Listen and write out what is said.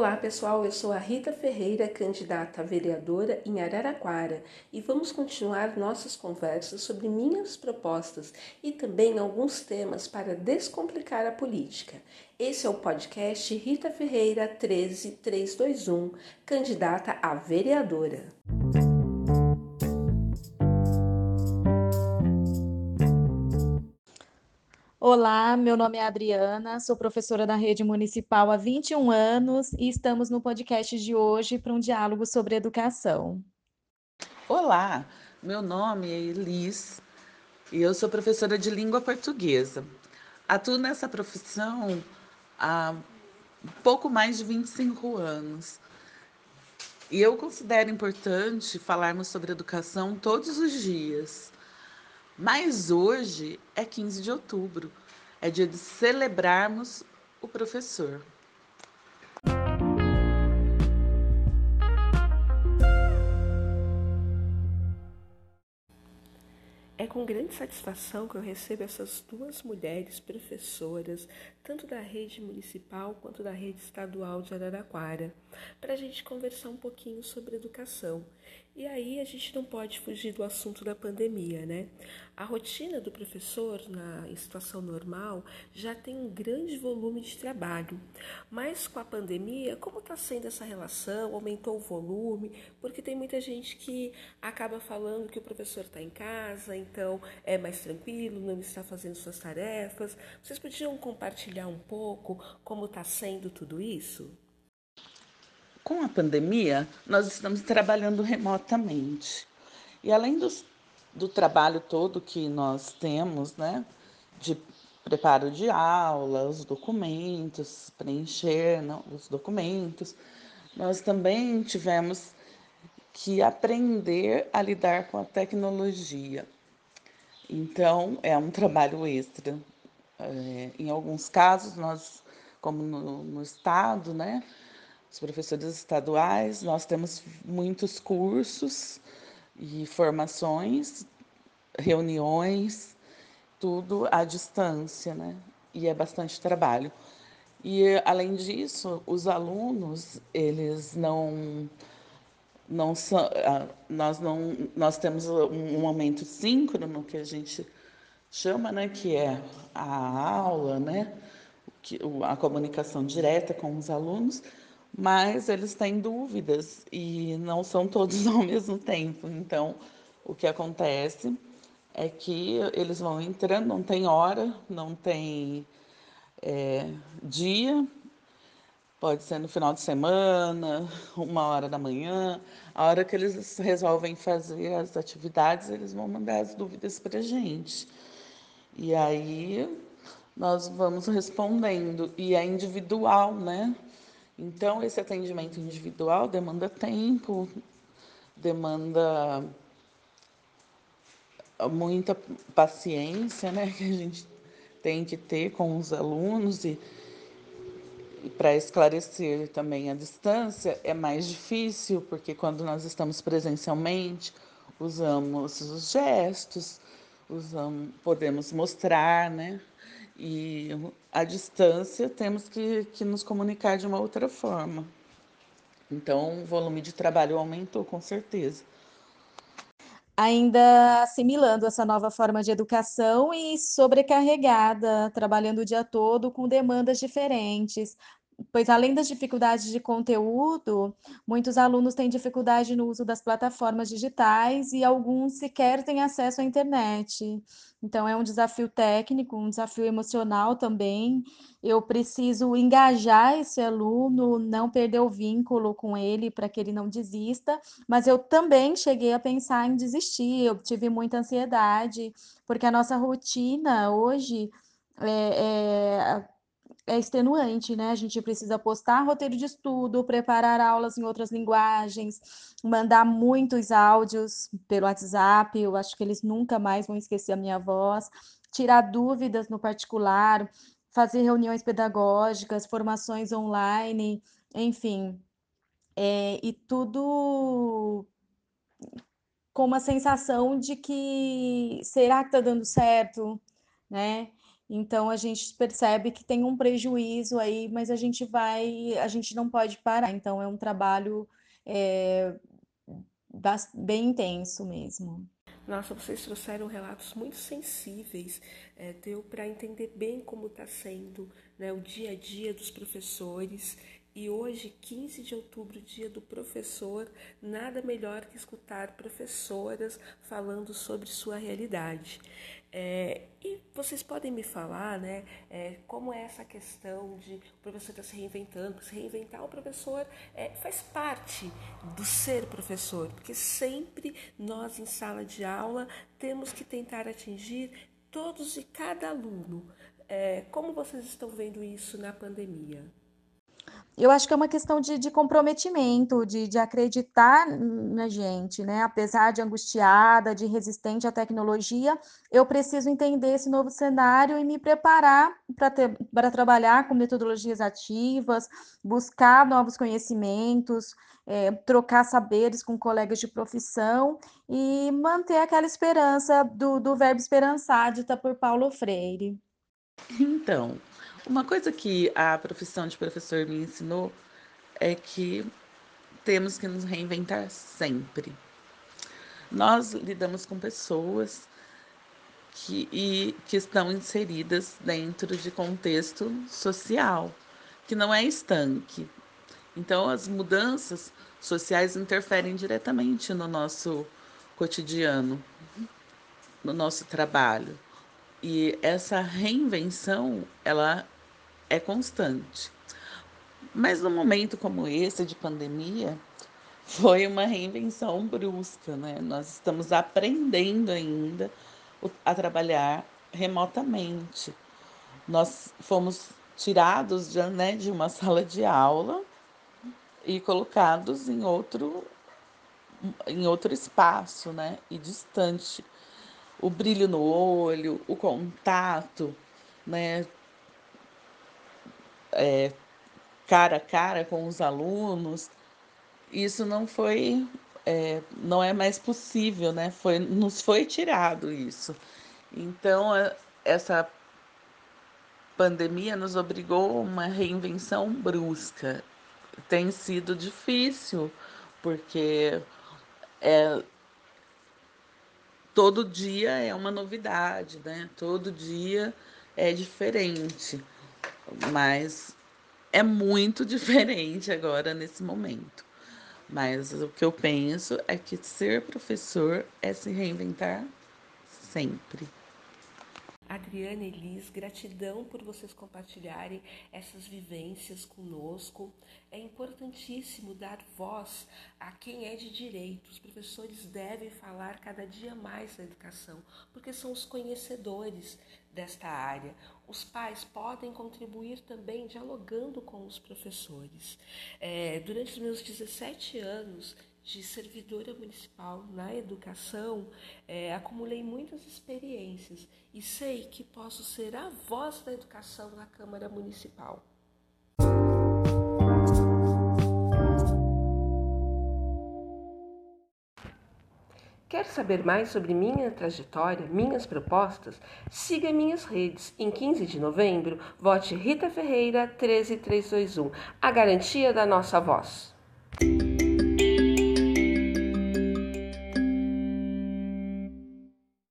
Olá pessoal, eu sou a Rita Ferreira, candidata a vereadora em Araraquara e vamos continuar nossas conversas sobre minhas propostas e também alguns temas para descomplicar a política. Esse é o podcast Rita Ferreira 13321, candidata a vereadora. Olá, meu nome é Adriana, sou professora da rede municipal há 21 anos e estamos no podcast de hoje para um diálogo sobre educação. Olá, meu nome é Elis e eu sou professora de língua portuguesa. Atuo nessa profissão há pouco mais de 25 anos. E eu considero importante falarmos sobre educação todos os dias mas hoje é 15 de outubro, é dia de celebrarmos o professor. É com grande satisfação que eu recebo essas duas mulheres professoras, tanto da rede municipal quanto da rede estadual de Araraquara, para a gente conversar um pouquinho sobre educação. E aí a gente não pode fugir do assunto da pandemia, né? A rotina do professor na situação normal já tem um grande volume de trabalho, mas com a pandemia, como está sendo essa relação? Aumentou o volume? Porque tem muita gente que acaba falando que o professor está em casa, então é mais tranquilo, não está fazendo suas tarefas. Vocês podiam compartilhar um pouco como está sendo tudo isso? Com a pandemia, nós estamos trabalhando remotamente. E além do trabalho todo que nós temos, né, de preparo de aula, os documentos, preencher não, os documentos, nós também tivemos que aprender a lidar com a tecnologia. Então, é um trabalho extra. É, em alguns casos, nós, como no, no Estado, né, os professores estaduais, nós temos muitos cursos e formações, reuniões, tudo à distância, né? E é bastante trabalho. E além disso, os alunos, eles não não são nós não nós temos um momento síncrono que a gente chama, né, que é a aula, né? a comunicação direta com os alunos, mas eles têm dúvidas e não são todos ao mesmo tempo. Então, o que acontece é que eles vão entrando, não tem hora, não tem é, dia, pode ser no final de semana, uma hora da manhã. A hora que eles resolvem fazer as atividades, eles vão mandar as dúvidas para a gente. E aí nós vamos respondendo. E é individual, né? Então, esse atendimento individual demanda tempo, demanda muita paciência, né, que a gente tem que ter com os alunos e, e para esclarecer também a distância é mais difícil, porque quando nós estamos presencialmente, usamos os gestos, usamos, podemos mostrar, né? E à distância temos que, que nos comunicar de uma outra forma. Então, o volume de trabalho aumentou com certeza. Ainda assimilando essa nova forma de educação e sobrecarregada, trabalhando o dia todo com demandas diferentes, pois além das dificuldades de conteúdo, muitos alunos têm dificuldade no uso das plataformas digitais e alguns sequer têm acesso à internet. Então é um desafio técnico, um desafio emocional também. Eu preciso engajar esse aluno, não perder o vínculo com ele para que ele não desista, mas eu também cheguei a pensar em desistir, eu tive muita ansiedade, porque a nossa rotina hoje é, é é extenuante, né? A gente precisa postar roteiro de estudo, preparar aulas em outras linguagens, mandar muitos áudios pelo WhatsApp. Eu acho que eles nunca mais vão esquecer a minha voz, tirar dúvidas no particular, fazer reuniões pedagógicas, formações online, enfim. É, e tudo com uma sensação de que será que está dando certo, né? Então a gente percebe que tem um prejuízo aí, mas a gente vai, a gente não pode parar. Então é um trabalho é, bem intenso mesmo. Nossa, vocês trouxeram relatos muito sensíveis, é, deu para entender bem como está sendo né, o dia a dia dos professores e hoje, 15 de outubro, dia do professor, nada melhor que escutar professoras falando sobre sua realidade. É, e vocês podem me falar, né, é, como é essa questão de o professor tá se reinventando? Se reinventar o professor é, faz parte do ser professor, porque sempre nós em sala de aula temos que tentar atingir todos e cada aluno. É, como vocês estão vendo isso na pandemia? Eu acho que é uma questão de, de comprometimento, de, de acreditar na gente, né? Apesar de angustiada, de resistente à tecnologia, eu preciso entender esse novo cenário e me preparar para trabalhar com metodologias ativas, buscar novos conhecimentos, é, trocar saberes com colegas de profissão e manter aquela esperança do, do verbo esperançar, dita por Paulo Freire. Então, uma coisa que a profissão de professor me ensinou é que temos que nos reinventar sempre. Nós lidamos com pessoas que, e, que estão inseridas dentro de contexto social, que não é estanque. Então, as mudanças sociais interferem diretamente no nosso cotidiano, no nosso trabalho. E essa reinvenção, ela é constante. Mas num momento como esse de pandemia, foi uma reinvenção brusca, né? Nós estamos aprendendo ainda a trabalhar remotamente. Nós fomos tirados de, né, de uma sala de aula e colocados em outro em outro espaço, né, e distante o brilho no olho, o contato, né? É, cara a cara com os alunos, isso não foi, é, não é mais possível, né? Foi, nos foi tirado isso. Então, é, essa pandemia nos obrigou a uma reinvenção brusca. Tem sido difícil, porque é, todo dia é uma novidade, né? Todo dia é diferente, mas é muito diferente agora nesse momento. Mas o que eu penso é que ser professor é se reinventar sempre. Adriana e Liz, gratidão por vocês compartilharem essas vivências conosco. É importantíssimo dar voz a quem é de direito. Os professores devem falar cada dia mais da educação, porque são os conhecedores desta área. Os pais podem contribuir também dialogando com os professores. É, durante os meus 17 anos, de servidora municipal na educação, é, acumulei muitas experiências e sei que posso ser a voz da educação na Câmara Municipal. Quer saber mais sobre minha trajetória, minhas propostas? Siga minhas redes. Em 15 de novembro, vote Rita Ferreira 13321, a garantia da nossa voz.